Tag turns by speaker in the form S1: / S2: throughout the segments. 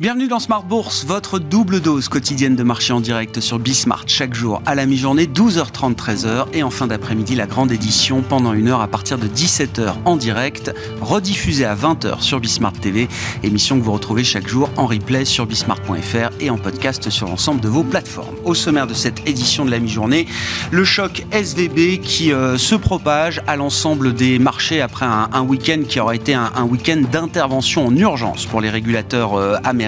S1: Bienvenue dans Smart Bourse, votre double dose quotidienne de marché en direct sur Bismart chaque jour à la mi-journée 12h30 13h et en fin d'après-midi la grande édition pendant une heure à partir de 17h en direct, rediffusée à 20h sur Bismart TV, émission que vous retrouvez chaque jour en replay sur bismart.fr et en podcast sur l'ensemble de vos plateformes. Au sommaire de cette édition de la mi-journée, le choc SVB qui euh, se propage à l'ensemble des marchés après un, week-end qui aura été un, week-end d'intervention en urgence pour les régulateurs euh, américains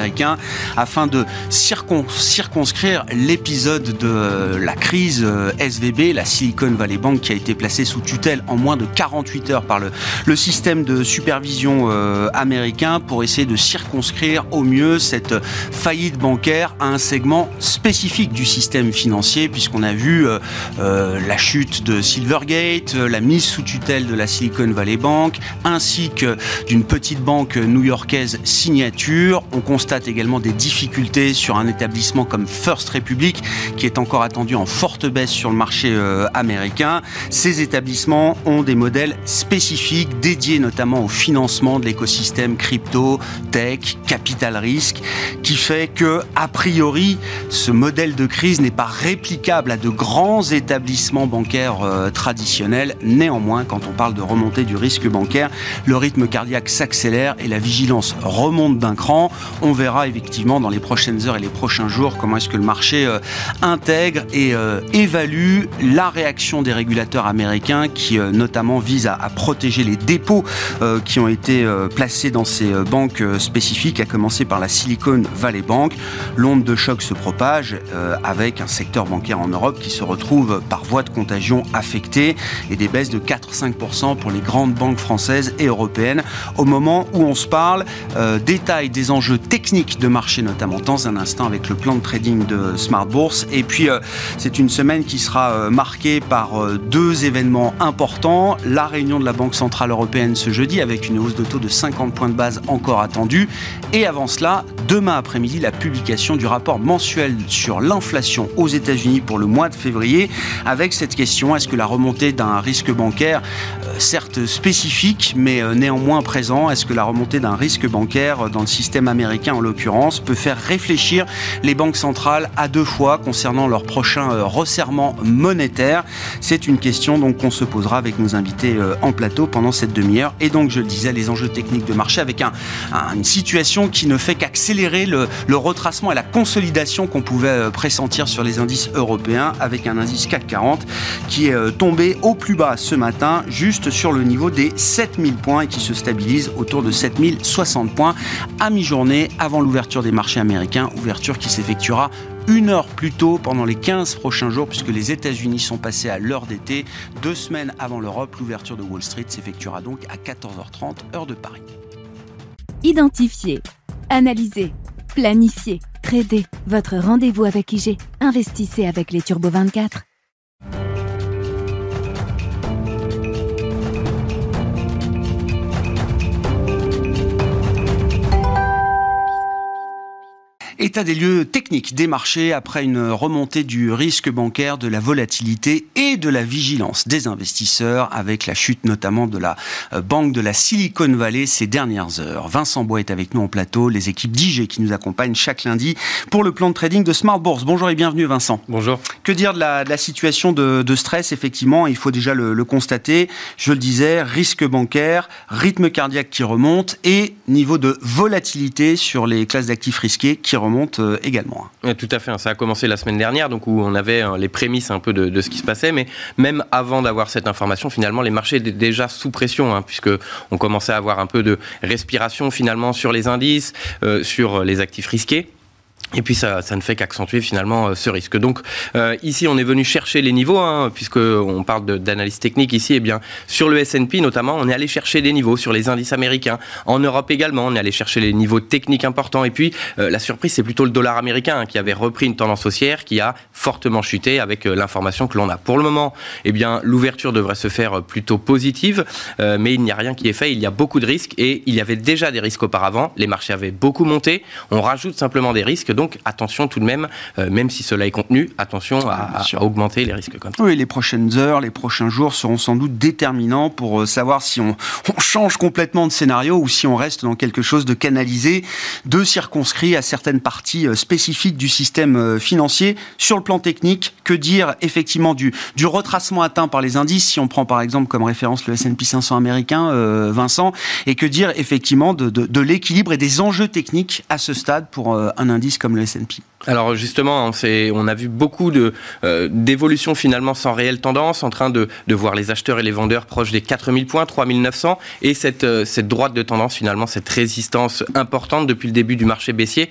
S1: afin de circonscrire l'épisode de la crise euh, SVB, la Silicon Valley Bank qui a été placée sous tutelle en moins de 48 heures par le, système de supervision euh, américain pour essayer de circonscrire au mieux cette faillite bancaire à un segment spécifique du système financier puisqu'on a vu euh, la chute de Silvergate, la mise sous tutelle de la Silicon Valley Bank ainsi que d'une petite banque new-yorkaise signature. On constate également des difficultés sur un établissement comme First Republic, qui est encore attendu en forte baisse sur le marché euh, américain. Ces établissements ont des modèles spécifiques dédiés notamment au financement de l'écosystème crypto, tech, capital risque, qui fait que, a priori, ce modèle de crise n'est pas réplicable à de grands établissements bancaires euh, traditionnels. Néanmoins, quand on parle de remontée du risque bancaire, le rythme cardiaque s'accélère et la vigilance remonte d'un cran. On verra effectivement dans les prochaines heures et les prochains jours comment est-ce que le marché euh, intègre et euh, évalue la réaction des régulateurs américains qui euh, notamment visent à, protéger les dépôts qui ont été placés dans ces banques spécifiques, à commencer par la Silicon Valley Bank. L'onde de choc se propage avec un secteur bancaire en Europe qui se retrouve par voie de contagion affecté et des baisses de 4-5% pour les grandes banques françaises et européennes. Au moment où on se parle, détail des enjeux techniques de marché notamment dans un instant avec le plan de trading de Smart Bourse. Et puis euh, c'est une semaine qui sera euh, marquée par euh, deux événements importants. La réunion de la Banque Centrale Européenne ce jeudi avec une hausse de taux de 50 points de base encore attendue. Et avant cela, demain après-midi, la publication du rapport mensuel sur l'inflation aux États-Unis pour le mois de février avec cette question, est-ce que la remontée d'un risque bancaire, certes spécifique, mais néanmoins présent, est-ce que la remontée d'un risque bancaire dans le système américain en l'occurrence, peut faire réfléchir les banques centrales à deux fois concernant leur prochain euh, resserrement monétaire. C'est une question qu'on se posera avec nos invités euh, en plateau pendant cette demi-heure. Et donc, je le disais, les enjeux techniques de marché avec un, une situation qui ne fait qu'accélérer le, le, retracement et la consolidation qu'on pouvait euh, pressentir sur les indices européens avec un indice CAC 40 qui est tombé au plus bas ce matin, juste sur le niveau des 7000 points et qui se stabilise autour de 7060 points à mi-journée avant l'ouverture des marchés américains, ouverture qui s'effectuera une heure plus tôt pendant les 15 prochains jours, puisque les États-Unis sont passés à l'heure d'été. Deux semaines avant l'Europe, l'ouverture de Wall Street s'effectuera donc à 14h30, heure de Paris.
S2: Identifier, analyser, planifier, trader. Votre rendez-vous avec IG. Investissez avec les Turbo 24.
S1: État des lieux techniques des marchés après une remontée du risque bancaire, de la volatilité et de la vigilance des investisseurs avec la chute notamment de la euh, banque de la Silicon Valley ces dernières heures. Vincent Bois est avec nous en plateau, les équipes d'IG qui nous accompagnent chaque lundi pour le plan de trading de Smart Bourse. Bonjour et bienvenue Vincent.
S3: Bonjour.
S1: Que dire de la, situation de, stress Effectivement, il faut déjà le, constater. Je le disais, risque bancaire, rythme cardiaque qui remonte et niveau de volatilité sur les classes d'actifs risqués qui remonte monte euh, également.
S3: Hein. tout à fait, hein. ça a commencé la semaine dernière, donc où on avait hein, les prémices un peu de, ce qui se passait, mais même avant d'avoir cette information, finalement, les marchés étaient déjà sous pression, puisque on commençait à avoir un peu de respiration finalement sur les indices, euh, sur les actifs risqués. Et puis ça, ça ne fait qu'accentuer finalement euh, ce risque. Donc euh, ici, on est venu chercher les niveaux, hein, puisque on parle d'analyse technique ici. Et eh bien sur le S&P notamment, on est allé chercher des niveaux sur les indices américains. En Europe également, on est allé chercher les niveaux techniques importants. Et puis euh, la surprise, c'est plutôt le dollar américain hein, qui avait repris une tendance haussière, qui a fortement chuté avec l'information que l'on a. Pour le moment, eh bien l'ouverture devrait se faire plutôt positive, mais il n'y a rien qui est fait. Il y a beaucoup de risques et il y avait déjà des risques auparavant. Les marchés avaient beaucoup monté. On rajoute simplement des risques Donc attention tout de même, même si cela est contenu, attention à, augmenter les risques comme ça.
S1: Oui, les prochaines heures, les prochains jours seront sans doute déterminants pour savoir si on, on change complètement de scénario ou si on reste dans quelque chose de canalisé, de circonscrit à certaines parties spécifiques du système financier. Sur le plan technique, que dire effectivement du, du retracement atteint par les indices, si on prend par exemple comme référence le S&P 500 américain, euh, Vincent, et que dire effectivement de, de, l'équilibre et des enjeux techniques à ce stade pour euh, un indice comme le S&P
S3: alors justement, on, on a vu beaucoup de euh, d'évolutions finalement sans réelle tendance, en train de, de, voir les acheteurs et les vendeurs proches des 4000 points, 3900, et cette, cette droite de tendance finalement, cette résistance importante depuis le début du marché baissier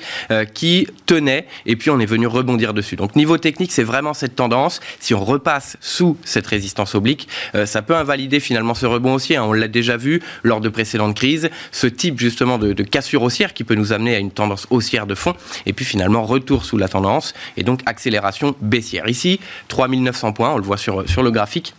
S3: qui tenait, et puis on est venu rebondir dessus. Donc niveau technique, c'est vraiment cette tendance. Si on repasse sous cette résistance oblique, ça peut invalider finalement ce rebond haussier. Hein. On l'a déjà vu lors de précédentes crises. Ce type justement de, cassure haussière qui peut nous amener à une tendance haussière de fond. Et puis finalement retour sous la tendance et donc accélération baissière. Ici, 3900 points, on le voit sur, sur le graphique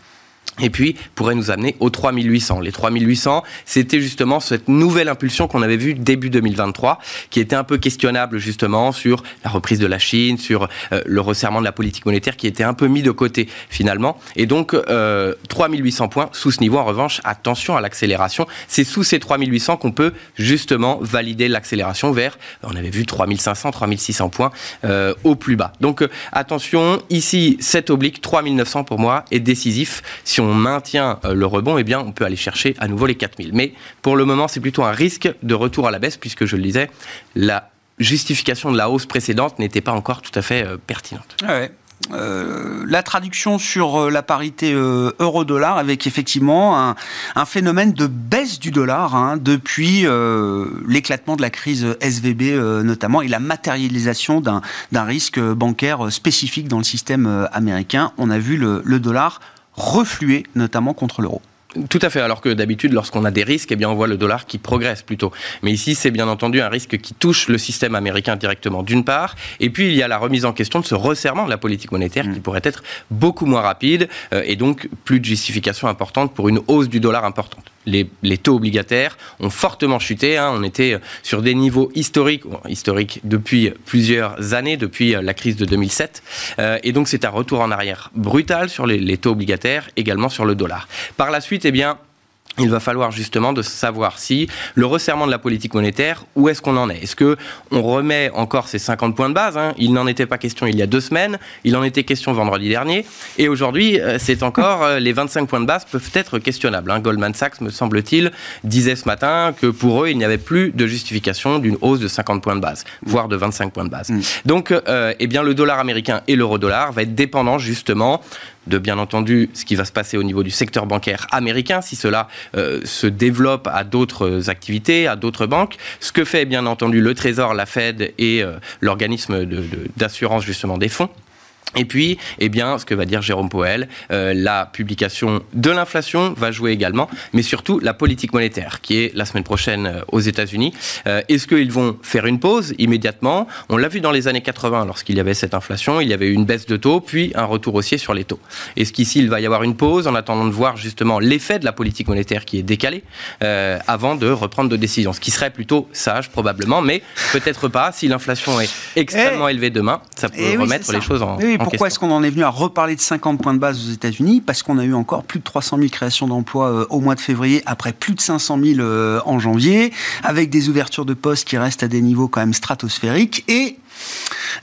S3: et puis pourrait nous amener aux 3800. Les 3800, c'était justement cette nouvelle impulsion qu'on avait vue début 2023, qui était un peu questionnable justement sur la reprise de la Chine, sur euh, le resserrement de la politique monétaire, qui était un peu mis de côté finalement. Et donc euh, 3800 points sous ce niveau. En revanche, attention à l'accélération. C'est sous ces 3800 qu'on peut justement valider l'accélération vers, on avait vu 3500, 3600 points euh, au plus bas. Donc euh, attention, ici, cet oblique 3900 pour moi est décisif. Si on on maintient euh, le rebond, eh bien, on peut aller chercher à nouveau les 4000. Mais pour le moment, c'est plutôt un risque de retour à la baisse, puisque je le disais, la justification de la hausse précédente n'était pas encore tout à fait euh, pertinente.
S1: Euh, la traduction sur la parité euro-dollar avec effectivement un, phénomène de baisse du dollar hein, depuis l'éclatement de la crise SVB notamment et la matérialisation d'un risque bancaire spécifique dans le système américain. On a vu le dollar refluer, notamment contre l'euro.
S3: Tout à fait, alors que d'habitude, lorsqu'on a des risques, eh bien, on voit le dollar qui progresse plutôt. Mais ici, c'est bien entendu un risque qui touche le système américain directement, d'une part, et puis il y a la remise en question de ce resserrement de la politique monétaire qui mm. pourrait être beaucoup moins rapide, euh, et donc plus de justification importante pour une hausse du dollar importante les, taux obligataires ont fortement chuté. Hein. On était sur des niveaux historiques, historiques depuis plusieurs années, depuis la crise de 2007. Euh, et donc c'est un retour en arrière brutal sur les, les, taux obligataires, également sur le dollar. Par la suite, eh bien, il va falloir justement de savoir si le resserrement de la politique monétaire, où est-ce qu'on en est? Est-ce que on remet encore ces 50 points de base hein? Il n'en était pas question il y a deux semaines, il en était question vendredi dernier, et aujourd'hui, euh, c'est encore euh, les 25 points de base peuvent être questionnables. Hein. Goldman Sachs, me semble-t-il, disait ce matin que pour eux, il n'y avait plus de justification d'une hausse de 50 points de base, voire de 25 points de base. Mm. Donc, euh, eh bien, le dollar américain et l'euro-dollar va être dépendant justement de bien entendu ce qui va se passer au niveau du secteur bancaire américain, si cela euh, se développe à d'autres activités, à d'autres banques. Ce que fait bien entendu le Trésor, la Fed et euh, l'organisme d'assurance justement des fonds. Et puis, eh bien, ce que va dire Jérôme Powell, euh, la publication de l'inflation va jouer également, mais surtout la politique monétaire, qui est la semaine prochaine euh, aux États-Unis. Euh, est-ce qu'ils vont faire une pause immédiatement? On l'a vu dans les années 80, lorsqu'il y avait cette inflation, il y avait une baisse de taux, puis un retour haussier sur les taux. Est-ce qu'ici, il va y avoir une pause en attendant de voir justement l'effet de la politique monétaire qui est décalé avant de reprendre de décisions? Ce qui serait plutôt sage, probablement, mais peut-être pas. Si l'inflation est extrêmement eh, élevée demain, ça peut eh remettre les choses en
S1: pourquoi est-ce qu'on en est venu à reparler de 50 points de base aux États-Unis Parce qu'on a eu encore plus de 300 000 créations d'emplois euh, au mois de février, après plus de 500 000 euh, en janvier, avec des ouvertures de postes qui restent à des niveaux quand même stratosphériques et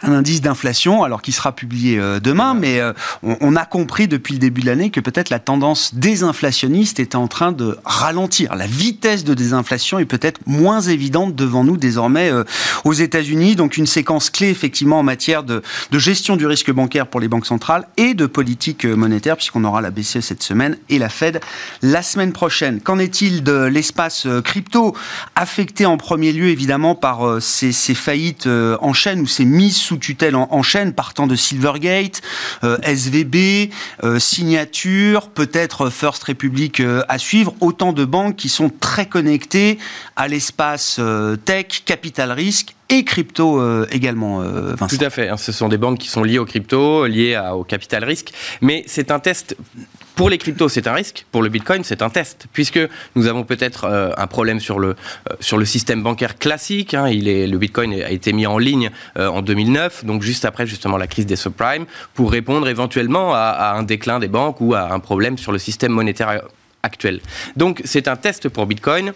S1: un indice d'inflation, alors qui sera publié euh, demain, mais euh, on, a compris depuis le début de l'année que peut-être la tendance désinflationniste était en train de ralentir. La vitesse de désinflation est peut-être moins évidente devant nous désormais euh, aux États-Unis. Donc une séquence clé effectivement en matière de, gestion du risque bancaire pour les banques centrales et de politique monétaire, puisqu'on aura la BCE cette semaine et la Fed la semaine prochaine. Qu'en est-il de l'espace crypto affecté en premier lieu évidemment par ces, ces faillites en chaîne ou ces mises sous tutelle en, chaîne, partant de Silvergate, euh, SVB, euh, Signature, peut-être First Republic euh, à suivre. Autant de banques qui sont très connectées à l'espace tech, capital risque et crypto également, Vincent.
S3: Tout à fait. Hein. ce sont des banques qui sont liées au crypto, liées au capital risque. Mais c'est un test pour les cryptos, c'est un risque. Pour le Bitcoin, c'est un test, puisque nous avons peut-être euh, un problème sur le, euh, sur le système bancaire classique. Hein. Le Bitcoin a été mis en ligne euh, en 2009, donc juste après justement la crise des subprimes, pour répondre éventuellement à un déclin des banques ou à un problème sur le système monétaire actuel. Donc c'est un test pour Bitcoin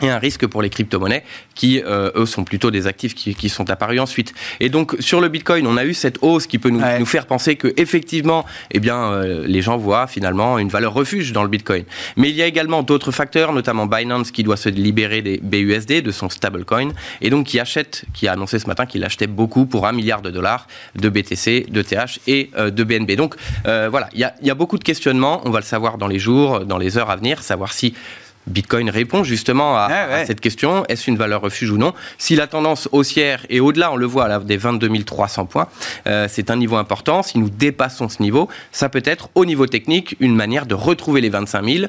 S3: et un risque pour les crypto-monnaies qui, euh, eux, sont plutôt des actifs qui, qui, sont apparus ensuite. Et donc, sur le Bitcoin, on a eu cette hausse qui peut nous, nous faire penser que, effectivement, eh bien, euh, les gens voient finalement une valeur refuge dans le Bitcoin. Mais il y a également d'autres facteurs, notamment Binance qui doit se libérer des BUSD, de son stablecoin, et donc qui achète, qui a annoncé ce matin qu'il achetait beaucoup pour un milliard de dollars de BTC, de TH et euh, de BNB. Donc, voilà, il y a, y a beaucoup de questionnements. On va le savoir dans les jours, dans les heures à venir, savoir si Bitcoin répond justement à, cette question est-ce une valeur refuge ou non? Si la tendance haussière est au-delà, on le voit à des 22 300 points, euh, c'est un niveau important. Si nous dépassons ce niveau, ça peut être au niveau technique une manière de retrouver les 25 000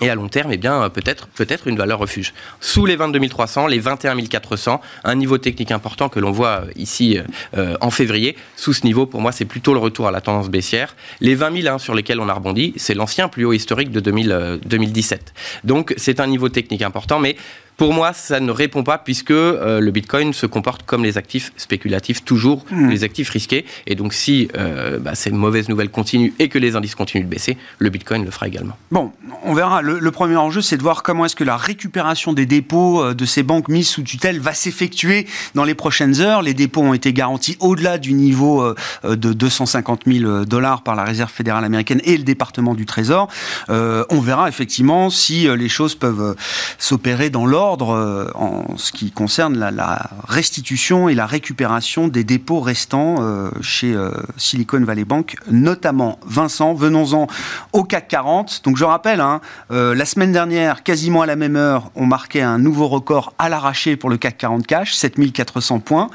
S3: et à long terme, eh bien, peut-être, peut-être une valeur refuge. Sous les 22 300, les 21 400, un niveau technique important que l'on voit ici euh, en février. Sous ce niveau, pour moi, c'est plutôt le retour à la tendance baissière. Les 20 000 hein, sur lesquels on a rebondi, c'est l'ancien plus haut historique de 2000, 2017. Euh, Donc, c'est un niveau technique important, mais pour moi, ça ne répond pas puisque euh, le Bitcoin se comporte comme les actifs spéculatifs, toujours hmm. les actifs risqués. Et donc, si euh, bah, ces mauvaises nouvelles continuent et que les indices continuent de baisser, le Bitcoin le fera également.
S1: Bon, on verra. Le, premier enjeu, c'est de voir comment est-ce que la récupération des dépôts euh, de ces banques mises sous tutelle va s'effectuer dans les prochaines heures. Les dépôts ont été garantis au-delà du niveau de 250 000 dollars par la Réserve fédérale américaine et le département du Trésor. on verra effectivement si les choses peuvent s'opérer dans l'ordre euh, en ce qui concerne la, restitution et la récupération des dépôts restants euh, chez euh, Silicon Valley Bank, notamment. Vincent, venons-en au CAC 40. Donc je rappelle, hein, la semaine dernière, quasiment à la même heure, on marquait un nouveau record à l'arraché pour le CAC 40 cash, 7400 points.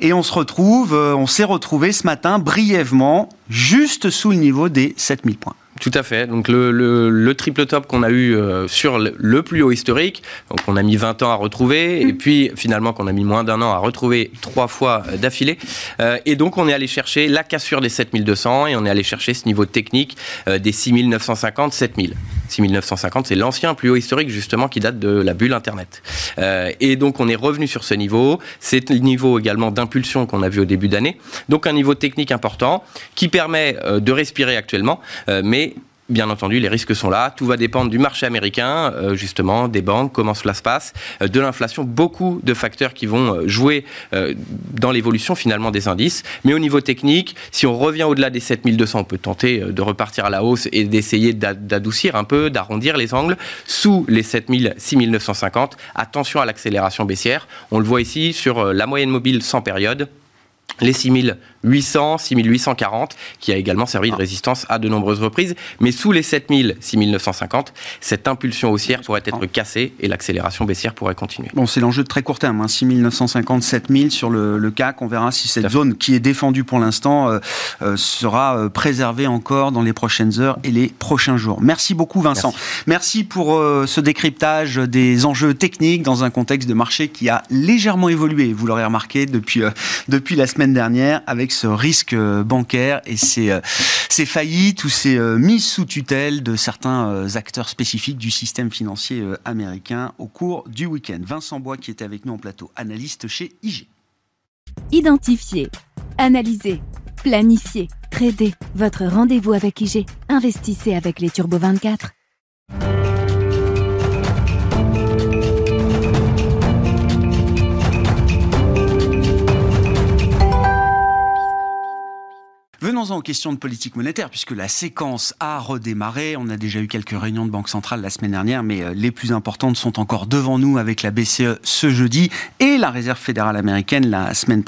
S1: Et on se retrouve, on s'est retrouvé ce matin brièvement, juste sous le niveau des 7000 points.
S3: Tout à fait. Donc le, le, triple top qu'on a eu euh, sur le, plus haut historique, donc on a mis 20 ans à retrouver, et mm. puis finalement qu'on a mis moins d'un an à retrouver trois fois euh, d'affilée. Euh, et donc on est allé chercher la cassure des 7200 et on est allé chercher ce niveau technique des 6950, 7000. 6950, c'est l'ancien plus haut historique justement qui date de la bulle Internet. et donc on est revenu sur ce niveau. C'est le niveau également d'impulsion qu'on a vu au début d'année. Donc un niveau technique important qui permet de respirer actuellement, mais Bien entendu, les risques sont là. Tout va dépendre du marché américain, euh, justement, des banques, comment cela se passe, euh, de l'inflation, beaucoup de facteurs qui vont euh, jouer dans l'évolution finalement des indices. Mais au niveau technique, si on revient au-delà des 7200, on peut tenter de repartir à la hausse et d'essayer d'adoucir un peu, d'arrondir les angles. Sous les 7000, 6950, attention à l'accélération baissière. On le voit ici sur la moyenne mobile sans période les 6800, 6840, qui a également servi de ah. résistance à de nombreuses reprises. Mais sous les 7000, 6950, cette impulsion haussière pourrait être cassée et l'accélération baissière pourrait continuer.
S1: Bon, c'est l'enjeu de très court terme, hein, 6950, 7000 sur le, CAC. On verra si cette zone qui est défendue pour l'instant euh, euh, sera euh, préservée encore dans les prochaines heures et les prochains jours. Merci beaucoup, Vincent. Merci, pour ce décryptage des enjeux techniques dans un contexte de marché qui a légèrement évolué. Vous l'aurez remarqué depuis, depuis la semaine dernière avec ce risque euh, bancaire et euh, ces faillites ou ces euh, mises sous tutelle de certains acteurs spécifiques du système financier américain au cours du week-end. Vincent Bois qui était avec nous en plateau, analyste chez IG.
S2: Identifier, analyser, planifier, trader. Votre rendez-vous avec IG. Investissez avec les Turbo 24.
S1: Venons-en aux questions de politique monétaire, puisque la séquence a redémarré. On a déjà eu quelques réunions de Banque centrale la semaine dernière, mais euh, les plus importantes sont encore devant nous avec la BCE ce jeudi et la Réserve fédérale américaine la semaine,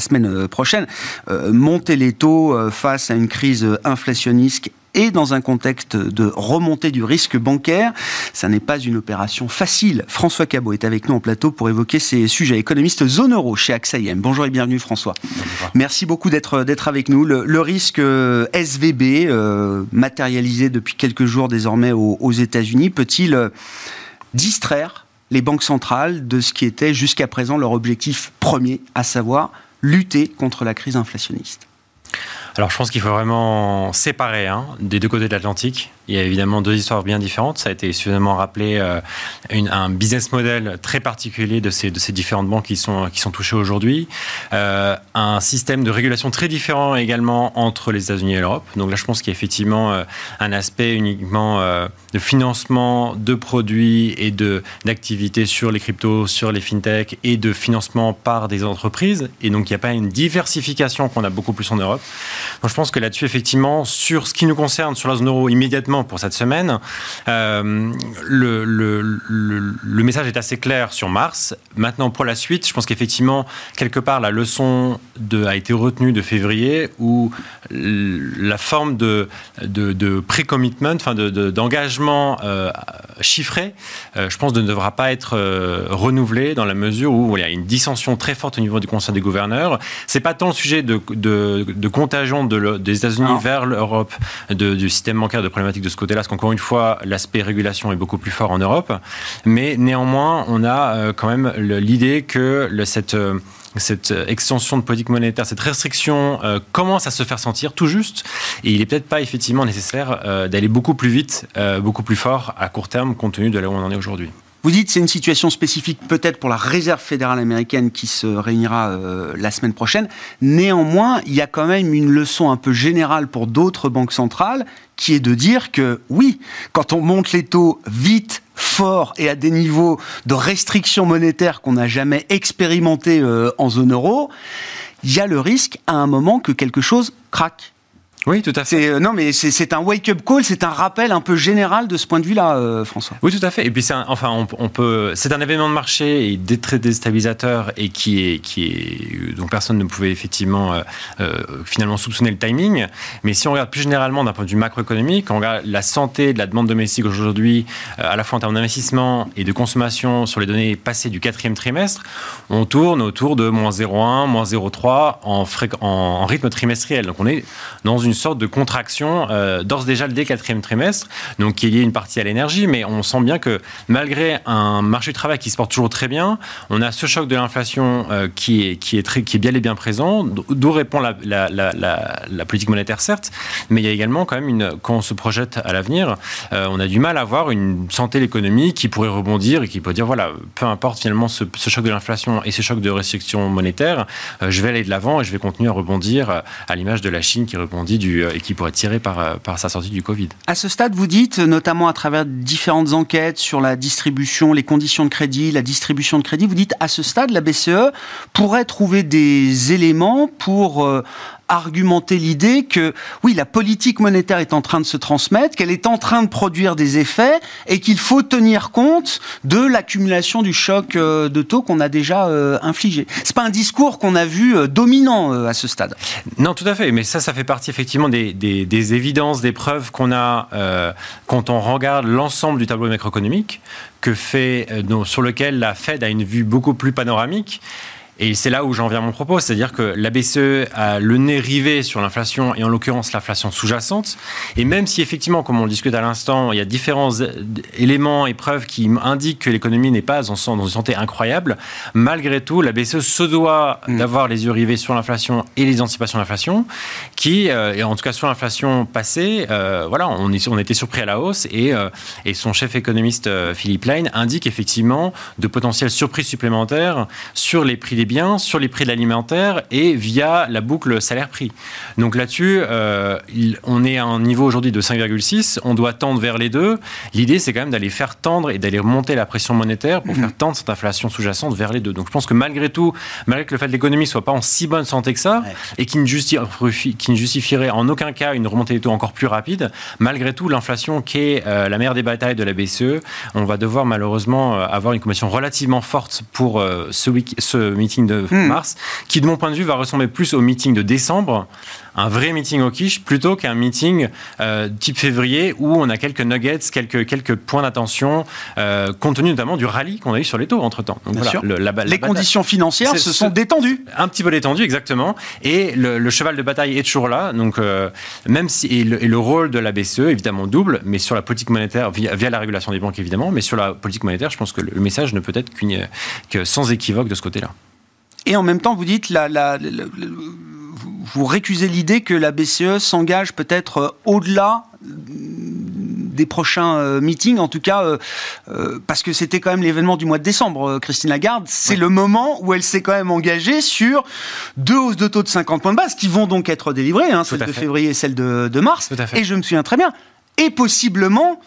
S1: semaine euh, prochaine. Euh, monter les taux face à une crise inflationniste et dans un contexte de remontée du risque bancaire. Ça n'est pas une opération facile. François Cabot est avec nous en plateau pour évoquer ces sujets. Économiste zone euro chez AXA IM. Bonjour et bienvenue François. Merci beaucoup d'être d'être avec nous. Le, risque euh, SVB euh, matérialisé depuis quelques jours désormais aux, aux États-Unis peut-il euh, distraire les banques centrales de ce qui était jusqu'à présent leur objectif premier, à savoir lutter contre la crise inflationniste?
S4: Alors je pense qu'il faut vraiment séparer hein, des deux côtés de l'Atlantique. Il y a évidemment deux histoires bien différentes. Ça a été suffisamment rappelé euh, un business model très particulier de ces, de ces différentes banques qui sont, qui sont touchées aujourd'hui. Euh, un système de régulation très différent également entre les États-Unis et l'Europe. Donc là, je pense qu'il y a effectivement euh, un aspect uniquement de financement de produits et d'activités sur les cryptos, sur les fintechs et de financement par des entreprises. Et donc, il n'y a pas une diversification qu'on a beaucoup plus en Europe. Donc je pense que là-dessus, effectivement, sur ce qui nous concerne, sur la zone euro immédiatement pour cette semaine, euh, le, le, message est assez clair sur Mars. Maintenant, pour la suite, je pense qu'effectivement, quelque part, la leçon de, a été retenue de février où la forme de, de, de pré-commitment, enfin d'engagement euh, chiffré, euh, je pense, ne devra pas être renouvelée dans la mesure où il y a une dissension très forte au niveau du Conseil des gouverneurs. C'est pas tant le sujet de, de, de contagion des États-Unis vers l'Europe du système bancaire de problématiques de ce côté-là, parce qu'encore une fois, l'aspect régulation est beaucoup plus fort en Europe. Mais néanmoins, on a euh, quand même l'idée que cette euh, cette extension de politique monétaire, cette restriction euh, commence à se faire sentir tout juste. Et il n'est peut-être pas effectivement nécessaire d'aller beaucoup plus vite, beaucoup plus fort à court terme, compte tenu de là où on en est aujourd'hui.
S1: Vous dites c'est une situation spécifique peut-être pour la Réserve fédérale américaine qui se réunira euh, la semaine prochaine. Néanmoins, il y a quand même une leçon un peu générale pour d'autres banques centrales qui est de dire que oui, quand on monte les taux vite, fort et à des niveaux de restriction monétaire qu'on n'a jamais expérimenté euh, en zone euro, il y a le risque à un moment que quelque chose craque.
S4: Oui, tout à fait.
S1: Euh, non, mais c'est un wake-up call, c'est un rappel un peu général de ce point de vue-là, euh, François.
S4: Oui, tout à fait. Et puis, c'est enfin, on, peut, c'est un événement de marché et très déstabilisateur et qui est, qui est, dont personne ne pouvait effectivement euh, finalement soupçonner le timing. Mais si on regarde plus généralement d'un point de vue macroéconomique, on regarde la santé de la demande domestique aujourd'hui, à la fois en termes d'investissement et de consommation sur les données passées du quatrième trimestre, on tourne autour de moins 0,1, moins 0,3 en, en rythme trimestriel. Donc, on est dans une une sorte de contraction euh, d'ores déjà le dès quatrième trimestre, donc il y a une partie à l'énergie, mais on sent bien que malgré un marché du travail qui se porte toujours très bien, on a ce choc de l'inflation euh, qui, est, qui, est très, qui est bien et bien présent, d'où répond la, la, la, politique monétaire certes, mais il y a également quand même une, quand on se projette à l'avenir, euh, on a du mal à avoir une santé de l'économie qui pourrait rebondir et qui peut dire voilà, peu importe finalement ce, ce choc de l'inflation et ce choc de restriction monétaire, je vais aller de l'avant et je vais continuer à rebondir à l'image de la Chine qui rebondit euh, et qui pourrait tirer par, euh, par sa sortie du Covid.
S1: À ce stade, vous dites, notamment à travers différentes enquêtes sur la distribution, les conditions de crédit, la distribution de crédit, vous dites, à ce stade, la BCE pourrait trouver des éléments pour euh, argumenter l'idée que oui, la politique monétaire est en train de se transmettre, qu'elle est en train de produire des effets et qu'il faut tenir compte de l'accumulation du choc euh, de taux qu'on a déjà euh, infligé. C'est pas un discours qu'on a vu euh, dominant à ce stade.
S4: Non, tout à fait. Mais ça, ça fait partie effectivement des, des évidences, des preuves qu'on a quand on regarde l'ensemble du tableau macroéconomique que fait, sur lequel la Fed a une vue beaucoup plus panoramique. Et c'est là où j'en viens à mon propos, c'est-à-dire que la BCE a le nez rivé sur l'inflation, et en l'occurrence l'inflation sous-jacente. Et même si effectivement, comme on le discute à l'instant, il y a différents éléments et preuves qui indiquent que l'économie n'est pas dans une santé incroyable, malgré tout, la BCE se doit mm. d'avoir les yeux rivés sur l'inflation et les anticipations de l'inflation, qui, euh, en tout cas sur l'inflation passée, euh, voilà, on, est, on était surpris à la hausse, et, euh, et son chef économiste Philippe Lane indique effectivement de potentielles surprises supplémentaires sur les prix des sur les prix de l'alimentaire et via la boucle salaire-prix. Donc là-dessus, euh, on est à un niveau aujourd'hui de 5,6, on doit tendre vers les deux. L'idée, c'est quand même d'aller faire tendre et d'aller remonter la pression monétaire pour mhm. faire tendre cette inflation sous-jacente vers les deux. Donc je pense que malgré tout, malgré que le fait que l'économie soit pas en si bonne santé que ça et qui ne, qui ne, justifierait en aucun cas une remontée des taux encore plus rapide, malgré tout, l'inflation qui est euh, la mère des batailles de la BCE, on va devoir malheureusement euh, avoir une commission relativement forte pour ce, week ce meeting meeting de
S1: Hmm.
S4: mars, qui de mon point de vue va ressembler plus au meeting de décembre, un vrai meeting au quiche, plutôt qu'un meeting euh, type février où on a quelques nuggets, quelques, quelques points d'attention, euh, compte tenu notamment du rallye qu'on a eu sur les taux entre-temps. Donc
S1: Bien
S4: voilà,
S1: sûr.
S4: le- la ba- la
S1: Les
S4: bataille-
S1: conditions financières se sont détendues.
S4: un petit peu détendu, exactement. Et le, le cheval de bataille est toujours là. Donc, euh, même si et le, et le rôle de la BCE évidemment double, mais sur la politique monétaire via, via la régulation des banques évidemment, mais sur la politique monétaire, je pense que le, message ne peut être qu'une- que sans équivoque de ce côté-là.
S1: Et en même temps, vous dites, la, la- la- la- vous- récusez l'idée que la BCE s'engage peut-être euh, au-delà des prochains euh, meetings, en tout cas, euh, euh, parce que c'était quand même l'événement du mois de décembre, Christine Lagarde, c'est le moment où elle s'est quand même engagée sur deux hausses de taux de 50 points de base qui vont donc être délivrées, hein, celle de
S4: fait.
S1: février et celle de, de mars.
S4: Tout à fait.
S1: Et je me souviens très bien. Et possiblement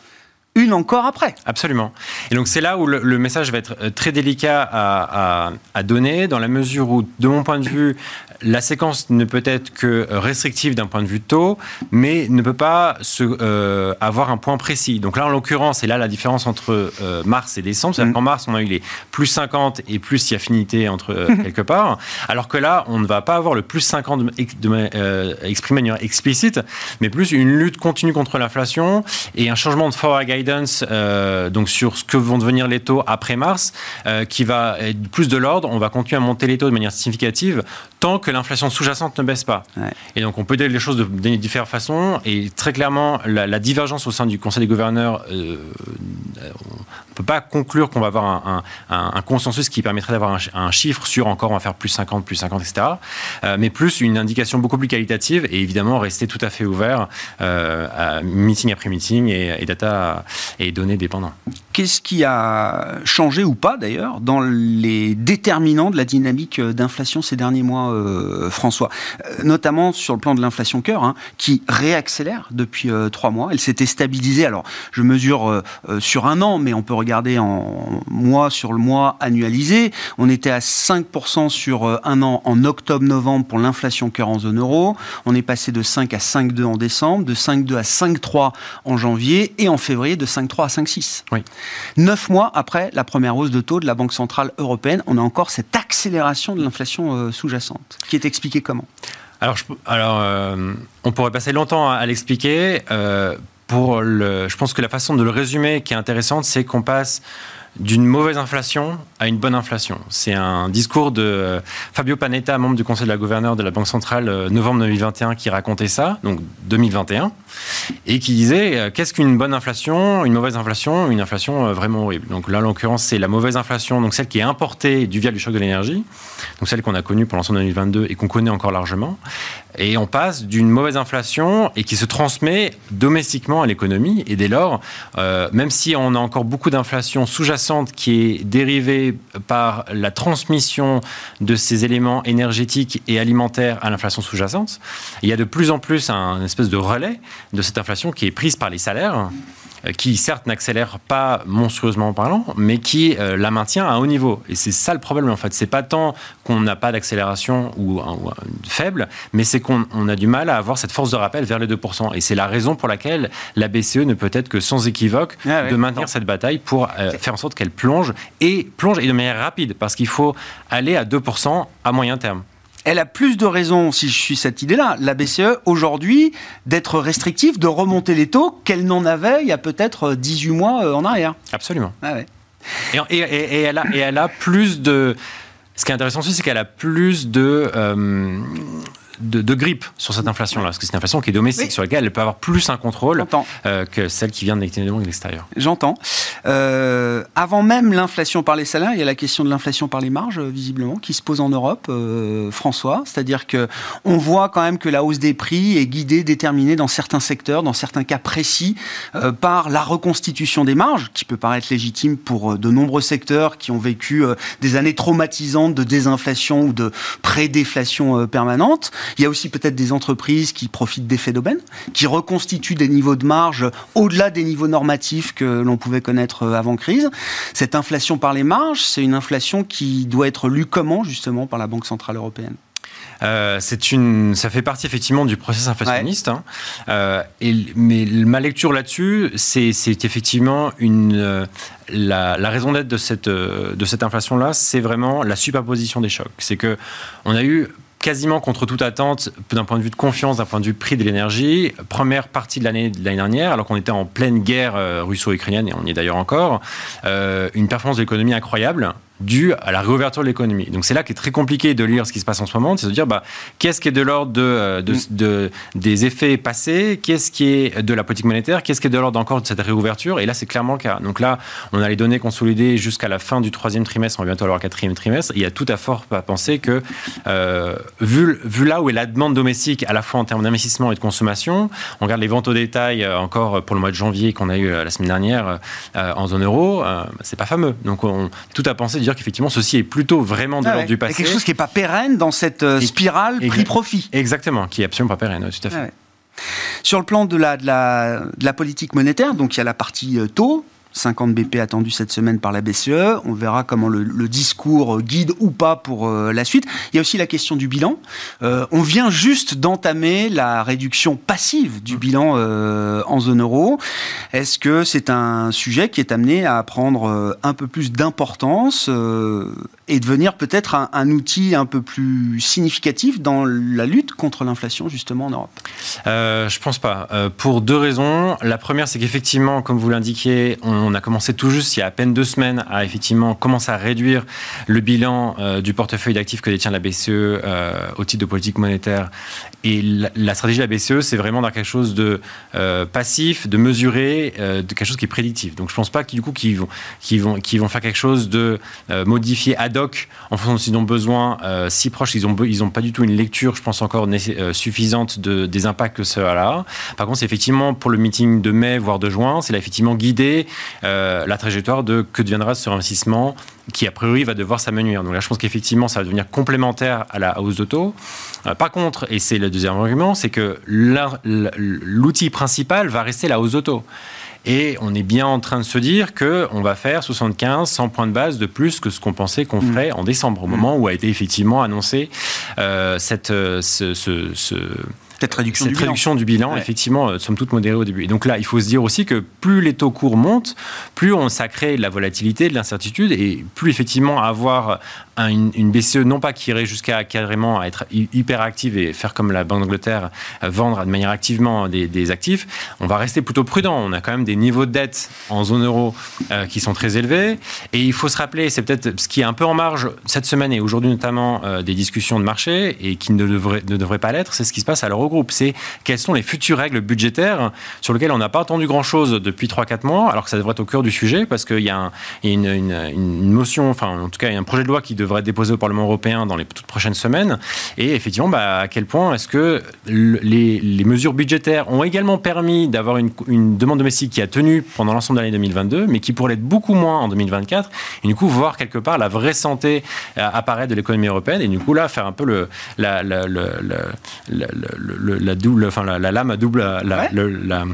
S1: une encore après.
S4: Absolument. Et donc c'est là où le, le message va être euh, très délicat à, à- à donner, dans la mesure où, de mon point de vue, la séquence ne peut être que restrictive d'un point de vue taux, mais ne peut pas se, euh, avoir un point précis. Donc là, en l'occurrence, c'est là la différence entre euh, mars et décembre. C'est-à-dire
S1: Mm.
S4: qu'en mars, on a eu les plus 50 et plus si affinité entre euh, quelque part, alors que là, on ne va pas avoir le plus 50 de, de, euh, exprimé de manière explicite, mais plus une lutte continue contre l'inflation et un changement de forward guidance euh, donc sur ce que vont devenir les taux après mars, euh, qui va être plus de l'ordre. On va continuer à monter les taux de manière significative tant que l'inflation sous-jacente ne baisse pas.
S1: Ouais.
S4: Et donc on peut dire les choses de, de différentes façons. Et très clairement, la, la divergence au sein du Conseil des gouverneurs, euh, on ne peut pas conclure qu'on va avoir un, un- un- un consensus qui permettrait d'avoir un, chi- un chiffre sur encore on va faire plus 50, plus 50, etc. Mais plus une indication beaucoup plus qualitative et évidemment rester tout à fait ouvert à meeting après meeting et, et data et données dépendants.
S1: Qu'est-ce qui a changé ou pas d'ailleurs dans les déterminants de la dynamique euh, d'inflation ces derniers mois, euh, François? Euh, Notamment sur le plan de l'inflation cœur, hein, qui réaccélère depuis trois mois. Elle s'était stabilisée. Alors, je mesure sur un an, mais on peut regarder en mois sur le mois annualisé. On était à 5% sur un an en octobre-novembre pour l'inflation cœur en zone euro. On est passé de 5 à 5,2 en décembre, de 5,2 à 5,3 en janvier et en février de 5,3 à 5,6.
S4: Oui.
S1: Neuf mois après la première hausse de taux de la Banque Centrale Européenne, on a encore cette accélération de l'inflation euh, sous-jacente, qui est expliquée comment?
S4: Alors, euh, on pourrait passer longtemps à, l'expliquer. Euh, je pense que la façon de le résumer qui est intéressante, c'est qu'on passe d'une mauvaise inflation à une bonne inflation. C'est un discours de euh, Fabio Panetta, membre du Conseil de la gouverneure de la Banque centrale, euh, novembre 2021, qui racontait ça, donc 2021, et qui disait euh, qu'est-ce qu'une bonne inflation, une mauvaise inflation, une inflation vraiment horrible. Donc là, en l'occurrence, c'est la mauvaise inflation, donc celle qui est importée du via du choc de l'énergie, donc celle qu'on a connue pour l'ensemble de 2022 et qu'on connaît encore largement. Et on passe d'une mauvaise inflation et qui se transmet domestiquement à l'économie. Et dès lors, même si on a encore beaucoup d'inflation sous-jacente qui est dérivée par la transmission de ces éléments énergétiques et alimentaires à l'inflation sous-jacente, il y a de plus en plus un espèce de relais de cette inflation qui est prise par les salaires euh, qui certes n'accélère pas monstrueusement parlant, mais qui euh, la maintient à un haut niveau. Et c'est ça le problème en fait. C'est pas tant qu'on n'a pas d'accélération ou, faible, mais c'est qu'on on a du mal à avoir cette force de rappel vers les 2%. Et c'est la raison pour laquelle la BCE ne peut être que sans équivoque
S1: Ah
S4: de maintenir cette bataille pour euh, faire en sorte qu'elle plonge et plonge et de manière rapide, parce qu'il faut aller à 2% à moyen terme.
S1: Elle a plus de raisons, si je suis cette idée-là, la BCE, aujourd'hui, d'être restrictive, de remonter les taux qu'elle n'en avait il y a peut-être 18 mois euh, en arrière.
S4: Absolument.
S1: Ah ouais.
S4: Et, et- et- et elle a, et elle a plus de. Ce qui est intéressant aussi, c'est qu'elle a plus de. euh, de, de grippe sur cette inflation-là, parce que c'est une inflation qui est domestique,
S1: Oui.
S4: sur laquelle elle peut avoir plus un contrôle euh, que celle qui vient de l'extérieur.
S1: J'entends. Euh, avant même l'inflation par les salaires, il y a la question de l'inflation par les marges, euh, visiblement, qui se pose en Europe, euh, François. C'est-à-dire que on voit quand même que la hausse des prix est guidée, déterminée dans certains secteurs, dans certains cas précis, par la reconstitution des marges, qui peut paraître légitime pour de nombreux secteurs qui ont vécu des années traumatisantes de désinflation ou de pré-déflation permanente. Il y a aussi peut-être des entreprises qui profitent d'effets d'aubaine, qui reconstituent des niveaux de marge au-delà des niveaux normatifs que l'on pouvait connaître euh, avant crise. Cette inflation par les marges, c'est une inflation qui doit être lue comment justement par la Banque Centrale Européenne?
S4: Euh, c'est une, ça fait partie effectivement du processus inflationniste. Hein. Euh, et, mais ma lecture là-dessus, c'est, effectivement une, euh, la, la, raison d'être de cette, de cette inflation-là, c'est vraiment la superposition des chocs. C'est que on a eu quasiment contre toute attente d'un point de vue de confiance, d'un point de vue prix de l'énergie. Première partie de l'année de l'année dernière, alors qu'on était en pleine guerre russo-ukrainienne et on y est d'ailleurs encore, une performance de l'économie incroyable dû à la réouverture de l'économie. Donc c'est là est très compliqué de lire ce qui se passe en ce moment, c'est de dire bah, qu'est-ce qui est de l'ordre de, euh, mm. de, des effets passés, qu'est-ce qui est de la politique monétaire, qu'est-ce qui est de l'ordre encore de cette réouverture, et là c'est clairement le cas. Donc là, on a les données consolidées jusqu'à la fin du troisième trimestre, on va bientôt avoir le quatrième trimestre, il y a tout à fort à penser que euh, vu, vu là où est la demande domestique, à la fois en termes d'investissement et de consommation, on regarde les ventes au détail euh, encore pour le mois de janvier qu'on a eu la semaine dernière en zone euro, c'est pas fameux. Donc on, tout à penser de dire qu'effectivement, ceci est plutôt vraiment de ah l'ordre du passé.
S1: quelque chose qui n'est pas pérenne dans cette euh, spirale prix-profit.
S4: Exactement, qui est absolument pas pérenne, tout à fait. Ah
S1: Sur le plan de la, de la, de la politique monétaire, donc il y a la partie euh, taux, 50 BP attendus cette semaine par la BCE. On verra comment le, discours guide ou pas pour euh, la suite. Il y a aussi la question du bilan. Euh, on vient juste d'entamer la réduction passive du bilan euh, en zone euro. Est-ce que c'est un sujet qui est amené à prendre un peu plus d'importance et devenir peut-être un, un, outil un peu plus significatif dans la lutte contre l'inflation justement en Europe?
S4: Je pense pas. pour deux raisons. La première, c'est qu'effectivement, comme vous l'indiquiez, on on a commencé tout juste il y a à peine deux semaines à effectivement commencer à réduire le bilan euh, du portefeuille d'actifs que détient la BCE euh, au titre de politique monétaire. Et la, stratégie de la BCE, c'est vraiment dans quelque chose de euh, passif, de mesuré, de quelque chose qui est prédictif. Donc je ne pense pas qu'ils qu'ils vont, vont, vont faire quelque chose de modifié ad hoc en fonction de qu'ils ont besoin, si proche. Ils n'ont pas du tout une lecture, je pense encore suffisante de, des impacts que cela a. Par contre, c'est effectivement pour le meeting de mai, voire de juin, c'est là effectivement guidé euh, la trajectoire de que deviendra ce investissement qui, a priori, va devoir s'amenuire. Donc là, je pense qu'effectivement, ça va devenir complémentaire à la hausse taux. Euh, par contre, et c'est le deuxième argument, c'est que l'outil principal va rester la hausse taux. Et on est bien en train de se dire qu'on va faire 75, 100 points de base de plus que ce qu'on pensait qu'on ferait en décembre, au moment où a été effectivement annoncé euh, cette, ce,
S1: cette réduction,
S4: du, réduction bilan. du bilan, effectivement, euh, somme toute modérée au début. Et donc là, il faut se dire aussi que plus les taux courts montent, plus on, ça crée de la volatilité, de l'incertitude, et plus effectivement avoir une, BCE non pas qui irait jusqu'à carrément à être hyper active et faire comme la Banque d'Angleterre, euh, vendre de manière activement des, actifs, on va rester plutôt prudent. On a quand même des niveaux de dette en zone euro euh, qui sont très élevés. Et il faut se rappeler, c'est peut-être ce qui est un peu en marge cette semaine et aujourd'hui notamment des discussions de marché et qui ne devrait, ne devrait pas l'être, c'est ce qui se passe à l'euro c'est quelles sont les futures règles budgétaires sur lesquelles on n'a pas attendu grand-chose depuis 3-4 mois, alors que ça devrait être au cœur du sujet, parce qu'il y a, une, motion, enfin en tout cas il y a un projet de loi qui devrait être déposé au Parlement européen dans les toutes prochaines semaines. Et effectivement, bah, à quel point est-ce que les, mesures budgétaires ont également permis d'avoir une, demande domestique qui a tenu pendant l'ensemble de l'année 2022, mais qui pourrait être beaucoup moins en 2024, et du coup voir quelque part la vraie santé euh, apparaître de l'économie européenne, et du coup là faire un peu le, la, la double, enfin la, lame à double, la, la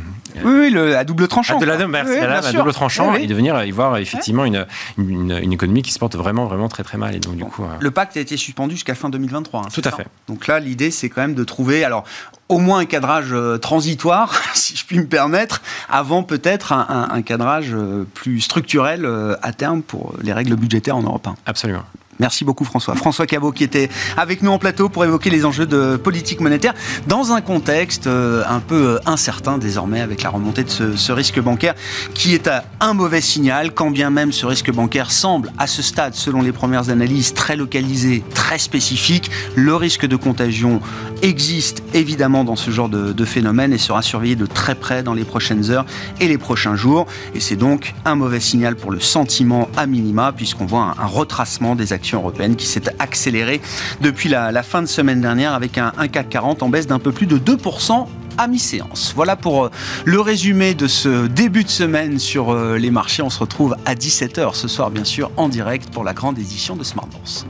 S1: oui, oui, le, à double tranchant.
S4: Ah, de la, lame à double tranchant et devenir y voir effectivement une, une, économie qui se porte vraiment, vraiment très, très mal. Et donc, du coup, euh,
S1: Le pacte a été suspendu jusqu'à fin 2023. Hein,
S4: Tout à fait.
S1: Donc là, l'idée, c'est quand même de trouver, alors, au moins un cadrage euh, transitoire, si je puis me permettre, avant peut-être un, un, cadrage euh, plus structurel à terme pour les règles budgétaires en Europe.
S4: Absolument.
S1: Merci beaucoup François. François Cabot qui était avec nous en plateau pour évoquer les enjeux de politique monétaire dans un contexte euh, un peu euh, incertain désormais avec la remontée de ce, risque bancaire qui est un mauvais signal quand bien même ce risque bancaire semble à ce stade selon les premières analyses très localisé, très spécifique. Le risque de contagion existe évidemment dans ce genre de, phénomène et sera surveillé de très près dans les prochaines heures et les prochains jours et c'est donc un mauvais signal pour le sentiment à minima puisqu'on voit un retracement des actions européenne qui s'est accélérée depuis la, fin de semaine dernière avec un, un CAC 40 en baisse d'un peu plus de 2% à mi-séance. Voilà pour euh, le résumé de ce début de semaine sur euh, les marchés. On se retrouve à 17h ce soir, bien sûr, en direct pour la grande édition de Smart Bourse.